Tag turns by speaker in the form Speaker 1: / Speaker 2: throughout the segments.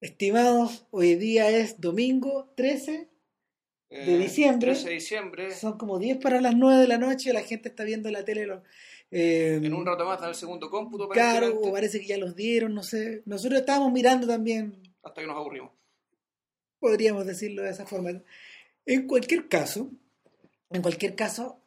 Speaker 1: Estimados, hoy día es domingo 13 de
Speaker 2: Eh,
Speaker 1: diciembre.
Speaker 2: 13 de diciembre.
Speaker 1: Son como 10 para las 9 de la noche, la gente está viendo la tele. lo- eh,
Speaker 2: En un rato más está el segundo cómputo,
Speaker 1: Claro, o parece que ya los dieron, no sé. Nosotros estábamos mirando también,
Speaker 2: hasta que nos aburrimos.
Speaker 1: podríamos decirlo de esa forma. En cualquier caso, en cualquier caso,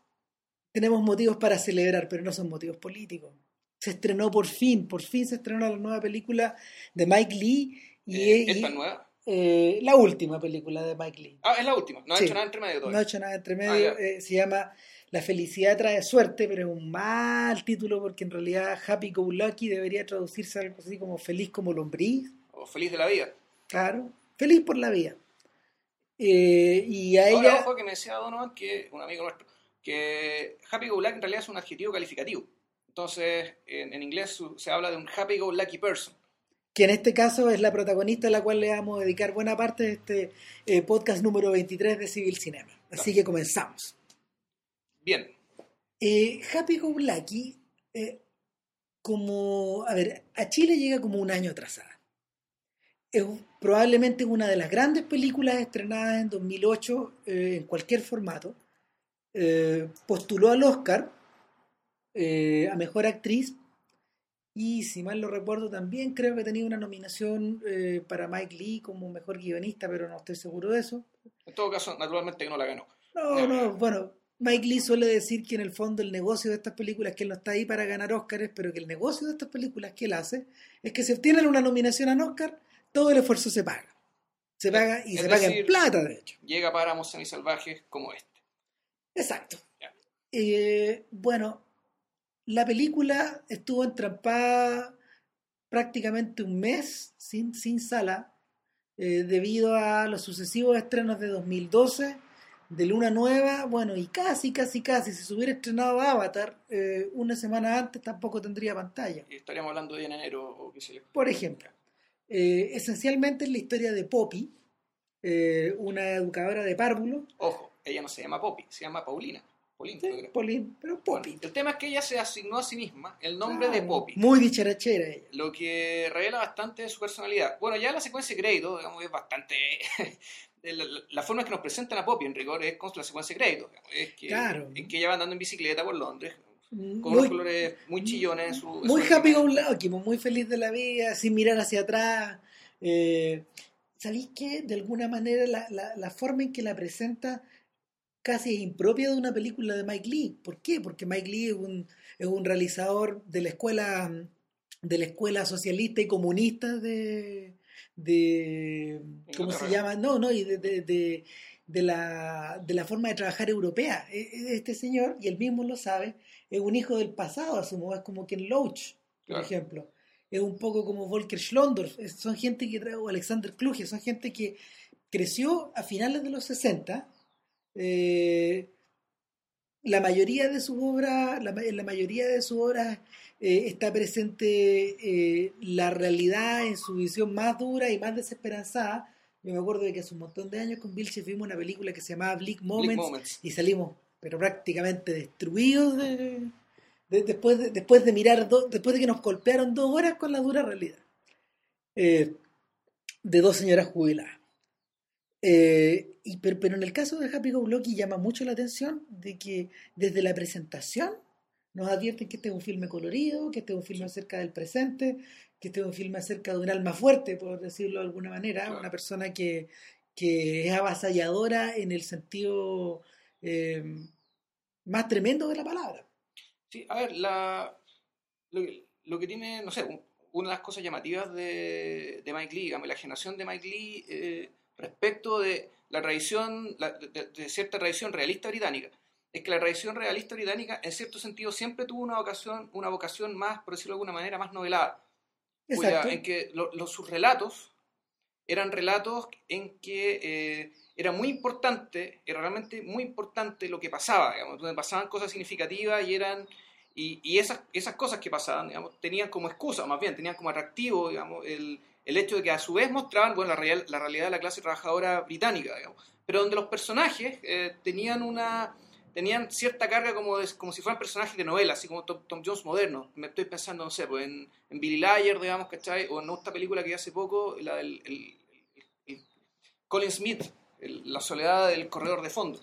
Speaker 1: tenemos motivos para celebrar, pero no son motivos políticos. Se estrenó por fin, por fin se estrenó la nueva película de Mike Lee y,
Speaker 2: Eh,
Speaker 1: y-
Speaker 2: ¿Esta es nueva?
Speaker 1: eh, la última película de Mike Lee.
Speaker 2: Ah, es la última. No ha
Speaker 1: Sí.
Speaker 2: hecho nada entre medio
Speaker 1: No ha
Speaker 2: todavía.
Speaker 1: hecho nada entre medio.
Speaker 2: Ah,
Speaker 1: eh, se llama La felicidad trae suerte, pero es un mal título porque en realidad Happy Go Lucky debería traducirse algo así como feliz como lombriz.
Speaker 2: O feliz de la vida.
Speaker 1: Claro, feliz por la vida. Eh, y a
Speaker 2: Ahora,
Speaker 1: ella,
Speaker 2: ojo que me decía Donovan, que un amigo nuestro, que Happy Go Lucky en realidad es un adjetivo calificativo. Entonces, en, en inglés su- se habla de un Happy Go Lucky person.
Speaker 1: Que en este caso es la protagonista a la cual le vamos a dedicar buena parte de este eh, podcast número 23 de Civil Cinema. Así que comenzamos.
Speaker 2: Bien.
Speaker 1: Eh, Happy Go Lucky, eh, como, a ver, a Chile llega como un año atrasada. Es probablemente una de las grandes películas estrenadas en 2008 eh, en cualquier formato. Postuló al Oscar a Mejor Actriz y si mal lo recuerdo también creo que tenía una nominación eh, para Mike Lee como Mejor Guionista, pero no estoy seguro de eso.
Speaker 2: En todo caso, naturalmente que no la ganó.
Speaker 1: No, no, bueno, Mike Lee suele decir que en el fondo el negocio de estas películas que él no está ahí para ganar Oscars, pero que el negocio de estas películas que él hace es que si obtienen una nominación a Oscar, todo el esfuerzo se paga. Se paga y
Speaker 2: Es
Speaker 1: se paga en plata, de hecho.
Speaker 2: Llega para semisalvajes como este.
Speaker 1: Exacto. Eh, bueno, la película estuvo entrampada prácticamente un mes sin, sin sala eh, debido a los sucesivos estrenos de 2012, de Luna Nueva, bueno, y casi, casi, casi, si se hubiera estrenado Avatar eh, una semana antes tampoco tendría pantalla.
Speaker 2: Y estaríamos hablando de en enero o qué sé yo.
Speaker 1: Por ejemplo, eh, esencialmente es la historia de Poppy, una educadora de párvulos,
Speaker 2: Ojo, ella no se llama Poppy, se llama Paulina. Paulina,
Speaker 1: Sí,
Speaker 2: creo.
Speaker 1: Pauline, pero Poppy.
Speaker 2: Bueno, el tema es que ella se asignó a sí misma el nombre de Poppy.
Speaker 1: Muy dicharachera ella.
Speaker 2: Lo que revela bastante de su personalidad. Bueno, ya la secuencia de crédito, digamos, es bastante... la, la- la forma en que nos presentan a Poppy, en rigor, es con la secuencia de crédito. digamos. Es que,
Speaker 1: Claro.
Speaker 2: en que ella va andando en bicicleta por Londres, con
Speaker 1: Muy,
Speaker 2: unos colores muy chillones en su... en
Speaker 1: muy
Speaker 2: su
Speaker 1: happy go lucky, muy feliz de la vida, sin mirar hacia atrás. Eh, ¿Sabéis qué? De alguna manera la, la- la forma en que la presenta casi es impropia de una película de Mike Lee. ¿Por qué? Porque Mike Lee es un, es un realizador de la escuela de la escuela socialista y comunista de, de ¿cómo se llama? No, no, y de, de, de- de la, de la forma de trabajar europea. E- e- Este señor, y él mismo lo sabe, es un hijo del pasado, asumo, es como Ken Loach, por
Speaker 2: Claro.
Speaker 1: ejemplo. Es un poco como Volker Schlondorf, son gente que trae, o Alexander Kluge, son gente que creció a finales de los 60. Eh, la mayoría de sus obras, la, la mayoría de sus obras eh, está presente eh, la realidad en su visión más dura y más desesperanzada. Yo me acuerdo de que hace un montón de años con Vilche vimos una película que se llamaba Bleak
Speaker 2: Bleak
Speaker 1: Moments,
Speaker 2: Moments.
Speaker 1: y salimos pero prácticamente destruidos de- de- después, de, después de mirar do- después de que nos golpearon dos horas con la dura realidad Eh, de dos señoras jubiladas Eh, y, pero, pero en el caso de Happy Go Lucky llama mucho la atención de que desde la presentación nos advierten que este es un filme colorido, que este es un filme acerca del presente, que este es un filme acerca de un alma fuerte, por decirlo de alguna manera,
Speaker 2: Claro.
Speaker 1: una persona que, que es avasalladora en el sentido eh, más tremendo de la palabra.
Speaker 2: Sí, a ver, la, lo, que- lo que tiene, no sé, un- una de las cosas llamativas de, de Mike Lee, digamos, la generación de Mike Lee eh, respecto de la tradición, la- de, cierta tradición realista británica, es que la tradición realista británica, en cierto sentido, siempre tuvo una vocación, una vocación más, por decirlo de alguna manera, más novelada. cuya-
Speaker 1: Exacto.
Speaker 2: en que lo- los- sus relatos eran relatos en que eh, era muy importante, era realmente muy importante lo que pasaba, digamos, donde pasaban cosas significativas y eran y, y esas, esas cosas que pasaban, digamos, tenían como excusa, más bien, tenían como atractivo, digamos, el, el hecho de que a su vez mostraban, bueno, la, real- la realidad de la clase trabajadora británica, digamos, pero donde los personajes eh, tenían una tenían cierta carga como, de- como si fueran personajes de novela, así como Tom, Tom Jones moderno. Me estoy pensando, no sé, pues en, en Billy Liar, digamos, ¿cachai? O en esta película que vi hace poco, la del el- el- el- Colin Smith, La soledad del corredor de fondo,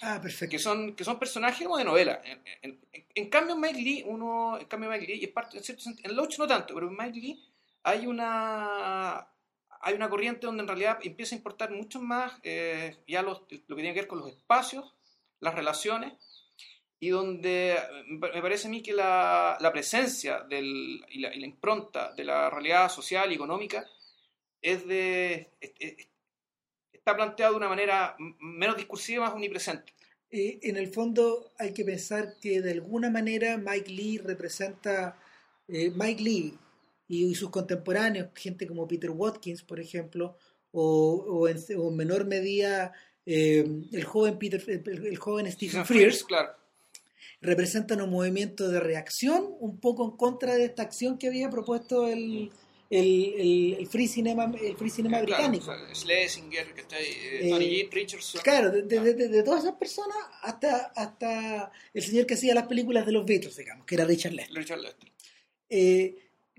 Speaker 1: Ah, perfecto.
Speaker 2: que son, que son personajes como de novela. En, en- en- en cambio, Mike Lee, uno, en cambio, Mike Lee, y es parte, en cierto sentido, en Loach no tanto, pero Mike Lee hay una hay una corriente donde en realidad empieza a importar mucho más eh, ya los- lo que tiene que ver con los espacios, las relaciones, y donde eh, me parece a mí que la, la presencia del, y, la, y la impronta de la realidad social y económica es de, es- es- está planteado de una manera menos discursiva, más omnipresente.
Speaker 1: Eh, en el fondo hay que pensar que de alguna manera Mike Lee representa eh, Mike Lee y, sus contemporáneos, gente como Peter Watkins, por ejemplo, o, o en, o en menor medida eh, el joven Peter, el, el joven Stephen Frears,
Speaker 2: claro.
Speaker 1: representan un movimiento de reacción un poco en contra de esta acción que había propuesto el, el, el- el free cinema el free cinema
Speaker 2: Claro,
Speaker 1: británico.
Speaker 2: o sea, Schlesinger, que está ahí, eh,
Speaker 1: Eh,
Speaker 2: Tony Jim, Richardson.
Speaker 1: Claro, de, de- de- de todas esas personas hasta, hasta el señor que hacía las películas de los Beatles, digamos, que era Richard Lester.
Speaker 2: Richard Lester.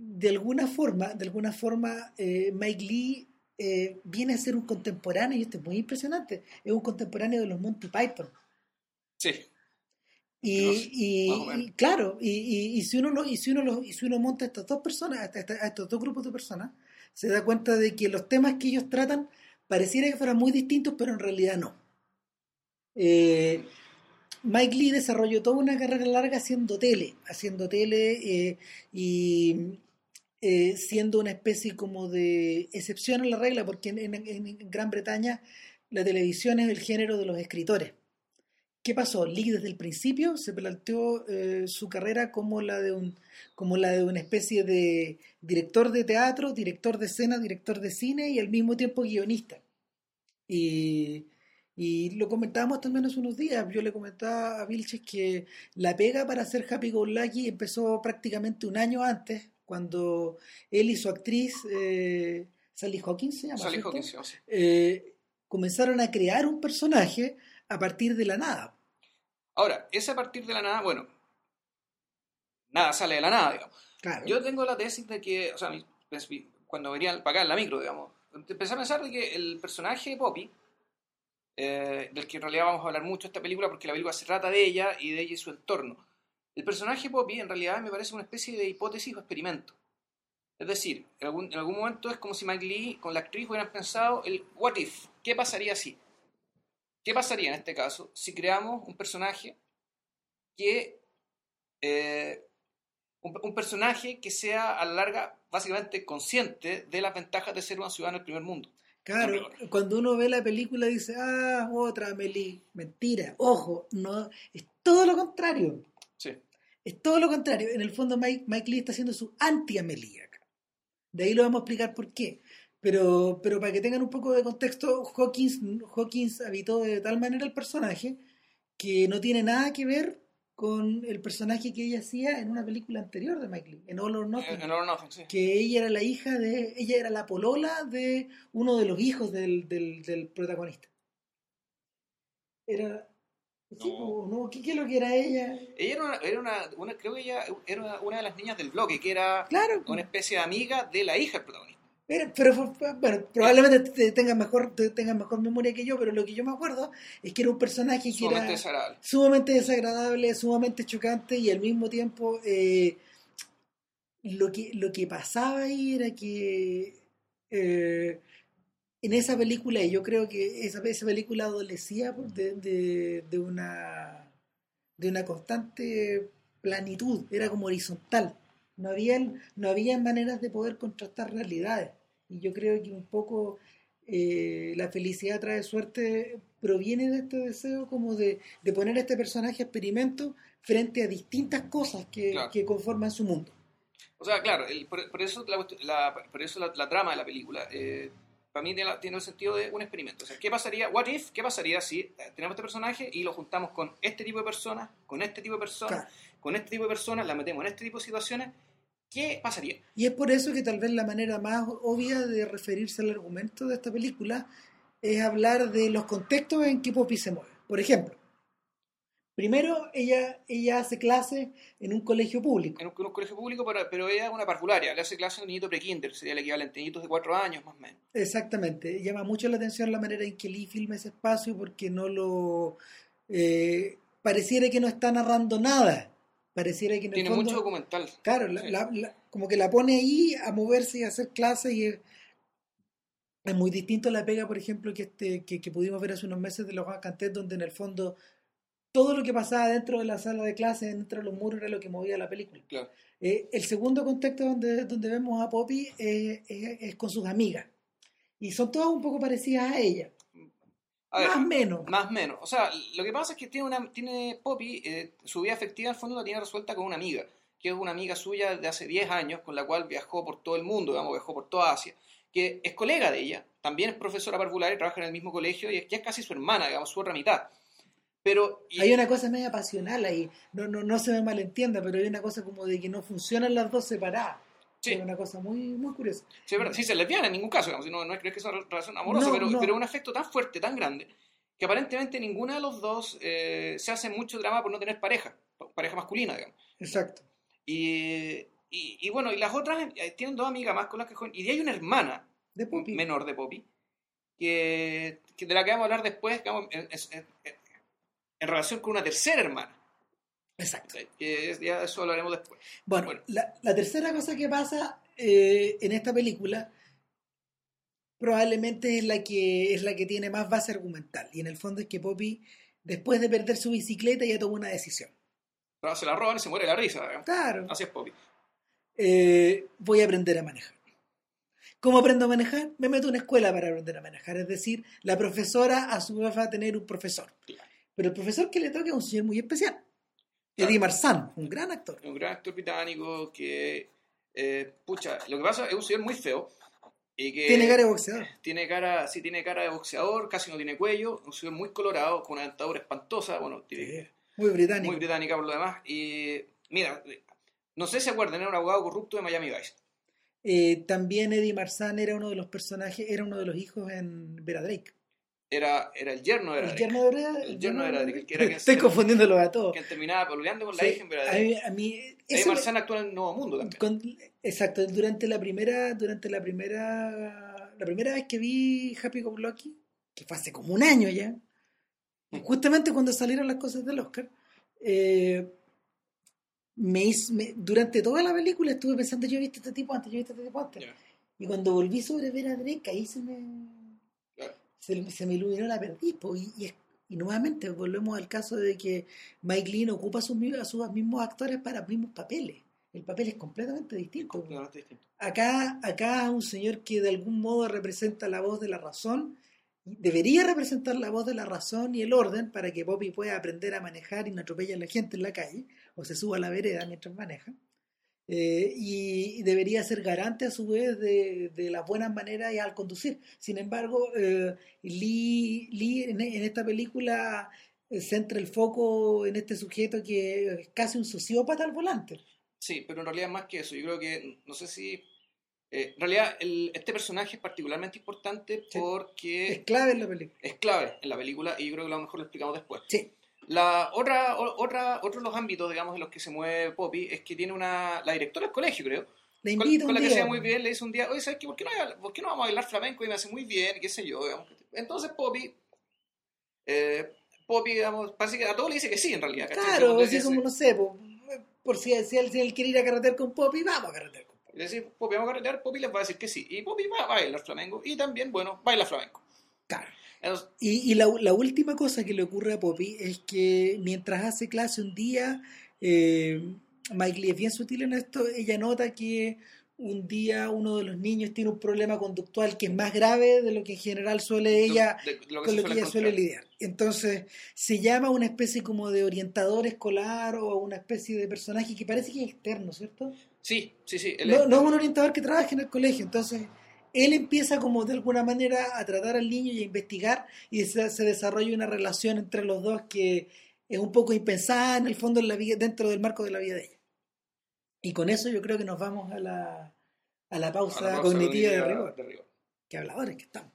Speaker 1: De alguna forma, de alguna forma, eh, Mike Lee eh, viene a ser un contemporáneo, y esto es muy impresionante, es un contemporáneo de los Monty Python.
Speaker 2: Sí.
Speaker 1: Y,
Speaker 2: No sé,
Speaker 1: y- claro, y, y- si uno lo- y si uno lo- y si uno monta a estas dos personas, a, estos dos grupos de personas, se da cuenta de que los temas que ellos tratan pareciera que fueran muy distintos, pero en realidad no. Eh, Mike Lee desarrolló toda una carrera larga haciendo tele, haciendo tele eh, y eh, siendo una especie como de excepción a la regla, porque en, Gran Bretaña la televisión es el género de los escritores. ¿Qué pasó? Lee desde el principio se planteó eh, su carrera como la de un como la de una especie de director de teatro, director de escena, director de cine y al mismo tiempo guionista. Y, y lo comentábamos también hace unos días. Yo le comentaba a Vilches que la pega para hacer Happy Go Lucky empezó prácticamente un año antes, cuando él y su actriz, eh, Sally Hawkins, se llama.
Speaker 2: Sally. Hawkins, sí.
Speaker 1: Eh, comenzaron a crear un personaje a partir de la nada.
Speaker 2: Ahora, ese a partir de la nada, bueno, nada sale de la nada, digamos.
Speaker 1: Claro.
Speaker 2: Yo tengo la tesis de que, o sea, cuando venía para acá en la micro, digamos, empecé a pensar de que el personaje de Poppy, eh, del que en realidad vamos a hablar mucho esta película, porque la película se trata de ella y de ella y su entorno. El personaje Poppy en realidad me parece una especie de hipótesis o experimento. Es decir, en algún, en algún momento es como si Mike Lee con la actriz hubieran pensado el what if, ¿qué pasaría si? ¿Qué pasaría en este caso si creamos un personaje que eh, un, un personaje que sea a la larga básicamente consciente de las ventajas de ser una ciudadana del primer mundo.
Speaker 1: Claro, cuando uno ve la película dice, ah, otra Amelie. Mentira, ojo, no, es todo lo contrario. Es todo lo contrario. En el fondo Mike, Mike Lee está haciendo su anti-Amelie acá. De ahí lo vamos a explicar por qué. Pero, pero para que tengan un poco de contexto, Hawkins, Hawkins habitó de tal manera el personaje que no tiene nada que ver con el personaje que ella hacía en una película anterior de Mike Lee, en All or Nothing.
Speaker 2: All or Nothing, sí.
Speaker 1: que ella era la hija de, ella era la polola de uno de los hijos del, del, del protagonista. Era, sí,
Speaker 2: No.
Speaker 1: no, ¿Qué, qué es lo que era ella?
Speaker 2: Ella era una, era una, una- creo que ella era una de las niñas del bloque, que era
Speaker 1: Claro,
Speaker 2: una especie de amiga de la hija del protagonista.
Speaker 1: pero, pero bueno, probablemente te- tengas mejor, te- tengas mejor memoria que yo, pero lo que yo me acuerdo es que era un personaje que
Speaker 2: Sumamente
Speaker 1: era
Speaker 2: desagradable.
Speaker 1: sumamente desagradable, sumamente chocante y al mismo tiempo eh, lo, que, lo que pasaba ahí era que eh, en esa película, y yo creo que esa, esa película adolecía por- de, de, de una, de una constante planitud, era como horizontal. No había, no había maneras de poder contrastar realidades. Y yo creo que un poco eh, la felicidad trae suerte proviene de este deseo como de, de poner a este personaje experimento frente a distintas cosas que,
Speaker 2: Claro.
Speaker 1: que conforman su mundo.
Speaker 2: O sea, claro, el- por, por eso, la- por eso la, la trama de la película, eh, para mí tiene, el sentido de un experimento. O sea, ¿qué pasaría, what if, qué pasaría si eh, tenemos este personaje y lo juntamos con este tipo de personas, con este tipo de personas,
Speaker 1: Claro.
Speaker 2: con este tipo de personas, la metemos en este tipo de situaciones? ¿Qué pasaría?
Speaker 1: Y es por eso que tal vez la manera más obvia de referirse al argumento de esta película es hablar de los contextos en que Poppy se mueve. Por ejemplo, Primero, ella, ella hace clases en un colegio público.
Speaker 2: En un, en un colegio público, pero, pero ella es una parvularia. Le hace clases a un niñito pre-kinder, sería el equivalente, niñitos de cuatro años más o menos.
Speaker 1: Exactamente. Llama mucho la atención la manera en que Lee filma ese espacio porque no lo... eh, pareciera que no está narrando nada. Pareciera que en el
Speaker 2: Tiene
Speaker 1: fondo-
Speaker 2: mucho documental.
Speaker 1: Claro, la-
Speaker 2: Sí.
Speaker 1: la- la- como que la pone ahí a moverse y a hacer clases y es, es muy distinto a la pega, por ejemplo, que, este, que, que pudimos ver hace unos meses de los Juan Cantet, donde en el fondo todo lo que pasaba dentro de la sala de clases, dentro de los muros, era lo que movía la película.
Speaker 2: Claro.
Speaker 1: Eh, el segundo contexto donde, donde vemos a Poppy eh, es, es con sus amigas. Y son todas un poco parecidas a ella.
Speaker 2: A ver,
Speaker 1: más menos.
Speaker 2: Más menos. O sea, lo que pasa es que tiene una tiene Poppy, eh, su vida afectiva al fondo la tiene resuelta con una amiga, que es una amiga suya de hace 10 años, con la cual viajó por todo el mundo, digamos, viajó por toda Asia, que es colega de ella, también es profesora parvular y trabaja en el mismo colegio y es, ya es casi su hermana, digamos, su otra mitad. Pero... y-
Speaker 1: Hay una cosa media pasional ahí. No, no, no se me malentienda, pero hay una cosa como de que no funcionan las dos separadas.
Speaker 2: Sí.
Speaker 1: Es una cosa muy, muy curiosa.
Speaker 2: Sí, es verdad. Sí, se lesbiana en ningún caso, digamos, no, no es que sea una relación amorosa,
Speaker 1: No,
Speaker 2: pero,
Speaker 1: no.
Speaker 2: pero un afecto tan fuerte, tan grande, que aparentemente ninguna de los dos eh, se hace mucho drama por no tener pareja, pareja masculina, digamos.
Speaker 1: Exacto.
Speaker 2: Y, y, y bueno, y las otras eh, tienen dos amigas más con las que juegan. Y hay una hermana
Speaker 1: De Poppy.
Speaker 2: menor de Poppy, que, que de la que vamos a hablar después, digamos, en, en- en- en relación con una tercera hermana.
Speaker 1: Exacto.
Speaker 2: Es- ya eso lo haremos después.
Speaker 1: Bueno,
Speaker 2: Bueno.
Speaker 1: La, la tercera cosa que pasa eh, en esta película probablemente es la que es la que tiene más base argumental. Y en el fondo es que Poppy, después de perder su bicicleta, ya tomó una decisión.
Speaker 2: Pero se la roban y se muere la risa. digamos.
Speaker 1: Claro.
Speaker 2: Así es Poppy.
Speaker 1: eh, voy a aprender a manejar. ¿Cómo aprendo a manejar? Me meto a una escuela para aprender a manejar. Es decir, la profesora a su vez va a tener un profesor.
Speaker 2: Claro.
Speaker 1: Pero el profesor que le toca es un señor muy especial. Eddie Marsan, un gran actor.
Speaker 2: un gran actor británico que, eh, pucha, lo que pasa es un señor muy feo. Y que
Speaker 1: Tiene cara de boxeador.
Speaker 2: tiene cara, sí tiene cara de boxeador, casi no tiene cuello, un señor muy colorado, con una dentadura espantosa, bueno, tiene-
Speaker 1: Muy británico.
Speaker 2: muy británica por lo demás. Y mira, no sé si se acuerdan, era un abogado corrupto de Miami Vice.
Speaker 1: Eh, también Eddie Marsan era uno de los personajes, era uno de los hijos en Vera Drake.
Speaker 2: Era, era el yerno de
Speaker 1: El
Speaker 2: Drake,
Speaker 1: yerno de Vera
Speaker 2: El yerno de Drake, que era quien
Speaker 1: Estoy confundiéndolo a todos.
Speaker 2: quien terminaba peleando con la
Speaker 1: Sí,
Speaker 2: hija en Vera
Speaker 1: a mí, a mí- eso
Speaker 2: Marsan actúa en el Nuevo Mundo también.
Speaker 1: con- exacto, durante la primera, durante la primera, la primera vez que vi Happy Go Lucky, que fue hace como un año ya,
Speaker 2: Mm.
Speaker 1: justamente cuando salieron las cosas del Oscar, eh, me, hizo- me- durante toda la película estuve pensando, yo he visto a este tipo antes, yo he visto a este tipo antes.
Speaker 2: Ya.
Speaker 1: Y cuando volví sobre Vera Drake, ahí se me. Se, se me iluminó la perdí. po, y, y, y nuevamente volvemos al caso de que Mike Lean ocupa a sus, mi- a sus mismos actores para mismos papeles. El papel es completamente distinto.
Speaker 2: Completamente distinto.
Speaker 1: Acá, acá un señor que de algún modo representa la voz de la razón, debería representar la voz de la razón y el orden para que Poppy pueda aprender a manejar y no atropelle a la gente en la calle o se suba a la vereda mientras maneja. Eh, y, debería ser garante a su vez de, de las buenas maneras y al conducir. Sin embargo, eh, Lee, Lee en, en esta película eh, centra el foco en este sujeto que es casi un sociópata al volante.
Speaker 2: Sí, pero en realidad más que eso, yo creo que, no sé si... eh, en realidad, el- este personaje es particularmente importante
Speaker 1: Sí.
Speaker 2: porque
Speaker 1: Es clave en la película.
Speaker 2: es clave en la película y yo creo que a lo mejor lo explicamos después.
Speaker 1: Sí.
Speaker 2: La otra, otra, otro de los ámbitos, digamos, en los que se mueve Poppy es que tiene una, la directora del colegio, creo,
Speaker 1: La
Speaker 2: con, con la que
Speaker 1: día.
Speaker 2: se ve muy bien, le dice un día, oye, ¿sabes qué? ¿Por qué no, por qué no vamos a bailar flamenco? Y me hace muy bien, qué sé yo, digamos. Entonces Poppy, eh, Poppy, digamos, parece que a todo le dice que sí, en realidad.
Speaker 1: Claro, así como no sé, po, por si, si él, si él quiere ir a carretear con Poppy, vamos a carretear con Poppy.
Speaker 2: Le decís, Poppy, vamos a carretear, Poppy les va a decir que sí. Y Poppy va a bailar flamenco, y también, bueno, baila flamenco.
Speaker 1: Claro. Y, y la, la última cosa que le ocurre a Poppy es que mientras hace clase un día, eh, Mike Lee es bien sutil en esto, ella nota que un día uno de los niños tiene un problema conductual que es más grave de lo que en general suele ella
Speaker 2: de- de lo que
Speaker 1: con lo que ella suele lidiar. Entonces, se llama una especie como de orientador escolar o una especie de personaje que parece que es externo, ¿cierto?
Speaker 2: Sí, sí, sí. él
Speaker 1: No,
Speaker 2: es-
Speaker 1: no es un orientador que trabaje en el colegio, entonces él empieza como de alguna manera a tratar al niño y a investigar y se, se desarrolla una relación entre los dos que es un poco impensada en el fondo en la vida, dentro del marco de la vida de ella. Y con eso yo creo que nos vamos a la, a la pausa,
Speaker 2: a la pausa
Speaker 1: cognitiva, de rigor.
Speaker 2: de rigor.
Speaker 1: Qué habladores que estamos.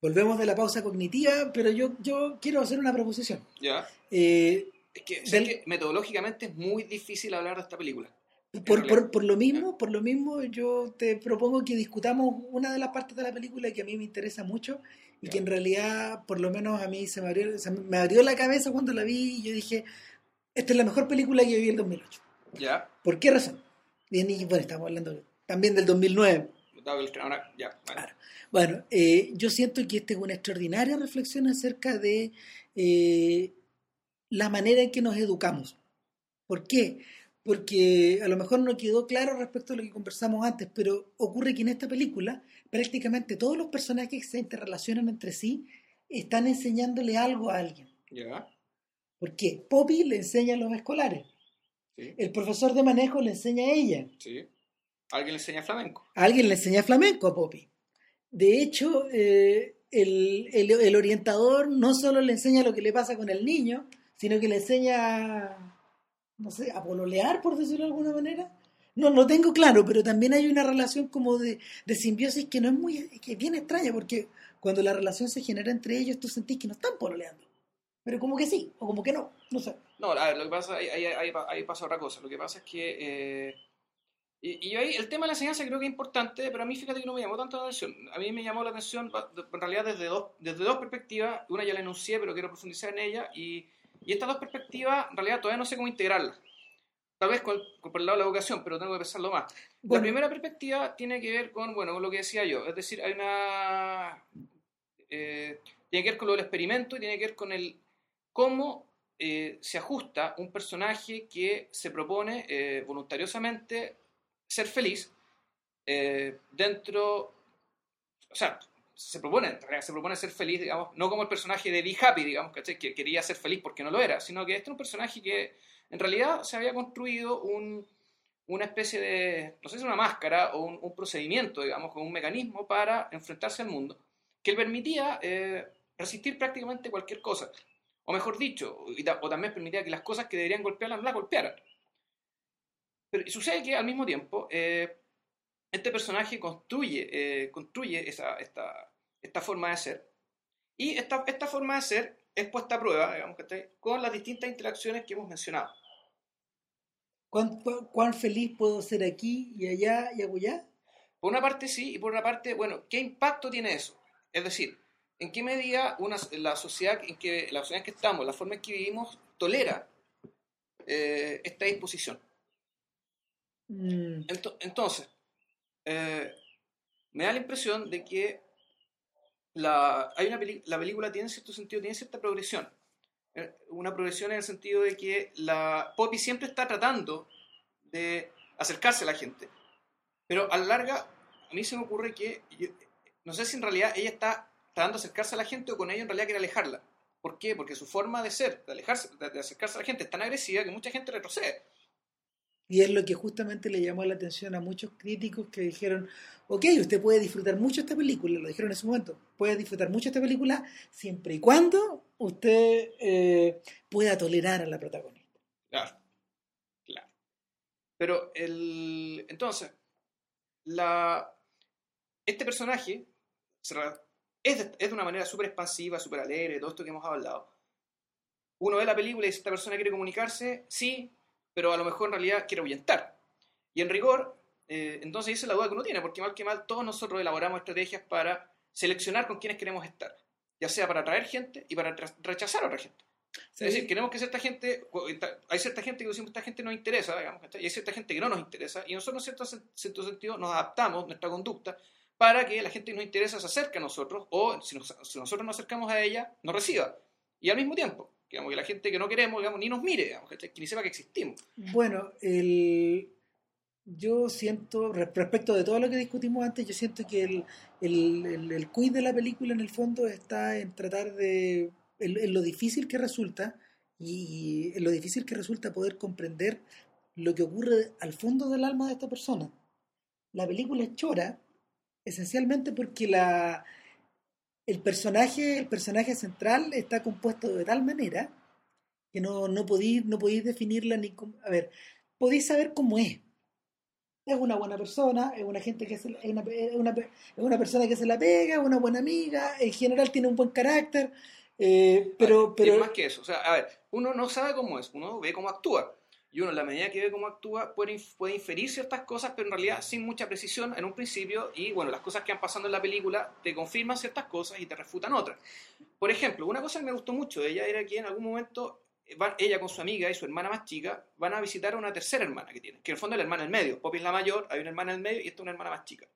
Speaker 1: Volvemos de la pausa cognitiva, pero yo, yo quiero hacer una proposición.
Speaker 2: ¿Ya?
Speaker 1: Eh,
Speaker 2: Es que,
Speaker 1: Del-
Speaker 2: es que metodológicamente es muy difícil hablar de esta película.
Speaker 1: por, por, por lo mismo, por lo mismo, yo te propongo que discutamos una de las partes de la película que a mí me interesa mucho y que en realidad, por lo menos a mí se me abrió, se me abrió la cabeza cuando la vi y yo dije, esta es la mejor película que vi en 2008.
Speaker 2: ¿Ya?
Speaker 1: ¿Por qué razón? Bien, y bueno, estamos hablando también del 2009.
Speaker 2: Dado que el- ahora, ya, vale.
Speaker 1: Claro. Bueno, eh, yo siento que esta es una extraordinaria reflexión acerca de eh, la manera en que nos educamos. ¿Por qué? Porque a lo mejor no quedó claro respecto a lo que conversamos antes, pero ocurre que en esta película prácticamente todos los personajes que se interrelacionan entre sí están enseñándole algo a alguien.
Speaker 2: ¿Ya?
Speaker 1: ¿Por qué? Poppy le enseña a los escolares,
Speaker 2: Sí,
Speaker 1: el profesor de manejo le enseña a ella,
Speaker 2: sí. Alguien le enseña flamenco.
Speaker 1: Alguien le enseña flamenco a Poppy. De hecho, eh, el, el- el orientador no solo le enseña lo que le pasa con el niño, sino que le enseña, no sé, a pololear, por decirlo de alguna manera. No, no tengo claro, pero también hay una relación como de, de simbiosis que no es muy, que es bien extraña, porque cuando la relación se genera entre ellos, tú sentís que no están pololeando. Pero como que sí, o como que no, no sé.
Speaker 2: No, a ver, lo que pasa, ahí, ahí, ahí, ahí pasa otra cosa. Lo que pasa es que. eh, y, y ahí el tema de la enseñanza creo que es importante, pero a mí fíjate que no me llamó tanto la atención. A mí me llamó la atención en realidad desde dos, desde dos perspectivas. Una ya la enuncié, pero quiero profundizar en ella. Y, y estas dos perspectivas, en realidad todavía no sé cómo integrarlas. Tal vez con, con- por el lado de la educación, pero tengo que pensarlo más. La primera perspectiva tiene que ver con, bueno, con lo que decía yo. Es decir, hay una... eh, tiene que ver con lo del experimento y tiene que ver con el cómo eh, se ajusta un personaje que se propone eh, voluntariosamente ser feliz eh, dentro... O sea, se propone, se propone ser feliz, digamos, no como el personaje de Be Happy, digamos, ¿cachai? que quería ser feliz porque no lo era, sino que este es un personaje que en realidad se había construido un, una especie de, no sé si una máscara o un, procedimiento, digamos, con un mecanismo para enfrentarse al mundo, que le permitía eh, resistir prácticamente cualquier cosa. O mejor dicho, o también permitía que las cosas que deberían golpearla la golpearan. Pero sucede que al mismo tiempo, eh, este personaje construye, eh, construye esa, esta, esta forma de ser. Y esta, esta forma de ser es puesta a prueba, digamos, ¿cachai? con las distintas interacciones que hemos mencionado.
Speaker 1: ¿cuán, cuán- feliz puedo ser aquí y allá y acullá?
Speaker 2: Por una parte sí, y por otra parte, bueno, ¿qué impacto tiene eso? Es decir, ¿en qué medida una, la, sociedad en que, la sociedad en que estamos, la forma en que vivimos, tolera eh, esta disposición?
Speaker 1: Mm,
Speaker 2: Ento- entonces, eh, me da la impresión de que la, hay una la película tiene en cierto sentido, tiene cierta progresión. Eh, Una progresión en el sentido de que la Poppy siempre está tratando de acercarse a la gente. Pero a la larga, a mí se me ocurre que, no sé si en realidad ella está tratando de acercarse a la gente o con ella en realidad quiere alejarla. ¿Por qué? Porque su forma de ser, de, alejarse, de acercarse a la gente es tan agresiva que mucha gente retrocede.
Speaker 1: Y es lo que justamente le llamó la atención a muchos críticos que dijeron, ok, usted puede disfrutar mucho esta película, lo dijeron en ese momento, puede disfrutar mucho esta película siempre y cuando usted eh, pueda tolerar a la protagonista.
Speaker 2: Claro, claro. Pero el, entonces, la, este personaje es de, es de una manera súper expansiva, súper alegre, todo esto que hemos hablado. Uno ve la película y dice, esta persona quiere comunicarse, sí, pero a lo mejor en realidad quiere ahuyentar. Y en rigor, eh, entonces esa es la duda que uno tiene, porque mal que mal todos nosotros elaboramos estrategias para seleccionar con quienes queremos estar, ya sea para atraer gente y para rechazar a otra gente. Es decir, queremos que cierta gente, hay cierta gente que decimos esta gente nos interesa, digamos, y hay cierta gente que no nos interesa, y nosotros en cierto, cierto sentido nos adaptamos nuestra conducta para que la gente que nos interesa se acerque a nosotros, o si, nos- si nosotros nos acercamos a ella, nos reciba. Y al mismo tiempo, digamos, que la gente que no queremos, digamos, ni nos mire, digamos, que ni sepa que existimos.
Speaker 1: Bueno, el, yo siento, re- respecto de todo lo que discutimos antes, yo siento que el, el, el, el de la película en el fondo está en tratar de, en, en lo difícil que resulta y en lo difícil que resulta poder comprender lo que ocurre al fondo del alma de esta persona. La película es chora, esencialmente porque la, el, personaje, el personaje central está compuesto de tal manera que no, no podéis no podéis definirla ni como, a ver, podéis saber cómo es, es una buena persona, es una gente que se, es, una, es, una, es una persona que se la pega, es una buena amiga, en general tiene un buen carácter, eh, pero, pero...
Speaker 2: Es más que eso, o sea, a ver, uno no sabe cómo es, uno ve cómo actúa. Y uno, en la medida que ve cómo actúa, puede, inferir ciertas cosas, pero en realidad sin mucha precisión en un principio. Y bueno, las cosas que han pasado en la película te confirman ciertas cosas y te refutan otras. Por ejemplo, una cosa que me gustó mucho de ella era que en algún momento ella con su amiga y su hermana más chica van a visitar a una tercera hermana que tiene, que en el fondo es la hermana del medio. Poppy es la mayor, hay una hermana del medio y esta es una hermana más chica.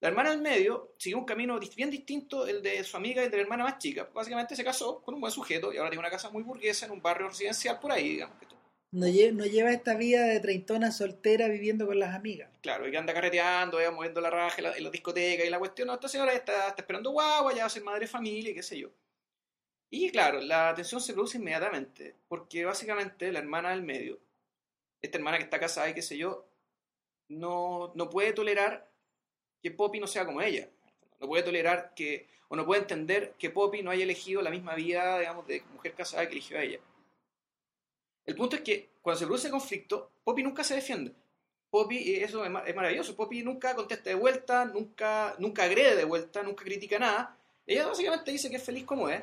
Speaker 2: La hermana del medio siguió un camino bien distinto el de su amiga y el de la hermana más chica. Básicamente se casó con un buen sujeto y ahora tiene una casa muy burguesa en un barrio residencial por ahí, digamos.
Speaker 1: No, lleva esta vida de treintona soltera viviendo con las amigas.
Speaker 2: Claro, y que anda carreteando, ya, moviendo la raja en la, en discoteca y la cuestión. No, esta señora está esperando guagua, ya va a ser madre de familia y qué sé yo. Y claro, la tensión se produce inmediatamente, porque básicamente la hermana del medio, esta hermana que está casada y qué sé yo, no, no puede tolerar que Poppy no sea como ella. No puede tolerar que, o no puede entender que Poppy no haya elegido la misma vida, digamos, de mujer casada que eligió a ella. El punto es que cuando se produce conflicto, Poppy nunca se defiende. Poppy, eso es maravilloso, Poppy nunca contesta de vuelta, nunca, nunca agrede de vuelta, nunca critica nada. Ella básicamente dice que es feliz como es.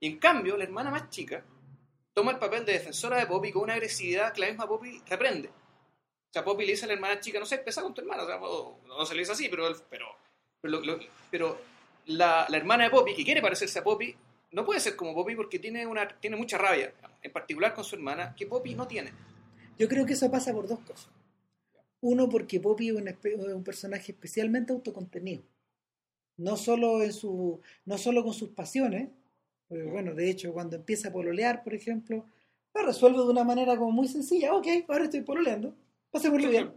Speaker 2: Y en cambio, la hermana más chica toma el papel de defensora de Poppy con una agresividad que la misma Poppy reprende. O sea, Poppy le dice a la hermana chica, no sé, pesa con tu hermana. O sea, no, se le dice así, pero, pero, pero, pero la, la, hermana de Poppy, que quiere parecerse a Poppy, no puede ser como Poppy porque tiene, una, tiene mucha rabia en particular con su hermana, que Poppy no tiene.
Speaker 1: Yo creo que eso pasa por dos cosas. Uno, porque Poppy es un, personaje especialmente autocontenido. No solo, en su, no solo con sus pasiones, bueno, de hecho, cuando empieza a pololear, por ejemplo, lo resuelve de una manera como muy sencilla. Ok, ahora estoy pololeando, pasémoslo bien.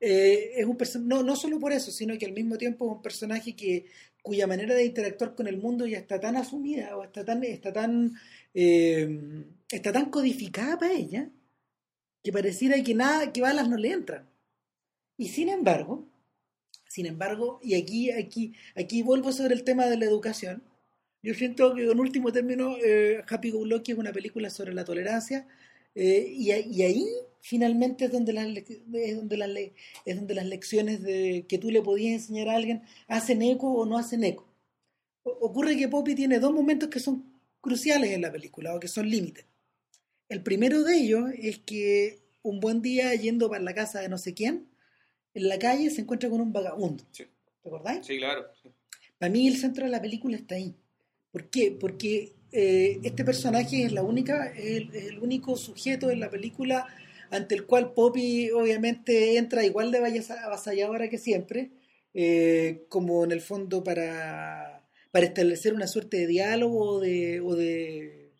Speaker 1: Eh, es un no, no solo por eso, sino que al mismo tiempo es un personaje que, cuya manera de interactuar con el mundo ya está tan asumida o está tan, está tan eh, está tan codificada para ella que pareciera que nada, que balas no le entran. Y sin embargo, sin embargo, y aquí, aquí, aquí vuelvo sobre el tema de la educación, yo siento que en último término eh, Happy Go Lucky es una película sobre la tolerancia eh, y, y, ahí finalmente es donde las, es donde las, es donde las lecciones de, que tú le podías enseñar a alguien hacen eco o no hacen eco. ocurre que Poppy tiene dos momentos que son cruciales en la película o que son límites. El primero de ellos es que un buen día yendo para la casa de no sé quién, en la calle se encuentra con un vagabundo. Sí. ¿Te acordáis?
Speaker 2: Sí, claro.
Speaker 1: Para mí el centro de la película está ahí. ¿Por qué? Porque eh, este personaje es la única, el, el, único sujeto en la película ante el cual Poppy obviamente entra igual de avasalladora que siempre, eh, como en el fondo para para establecer una suerte de diálogo de, o de,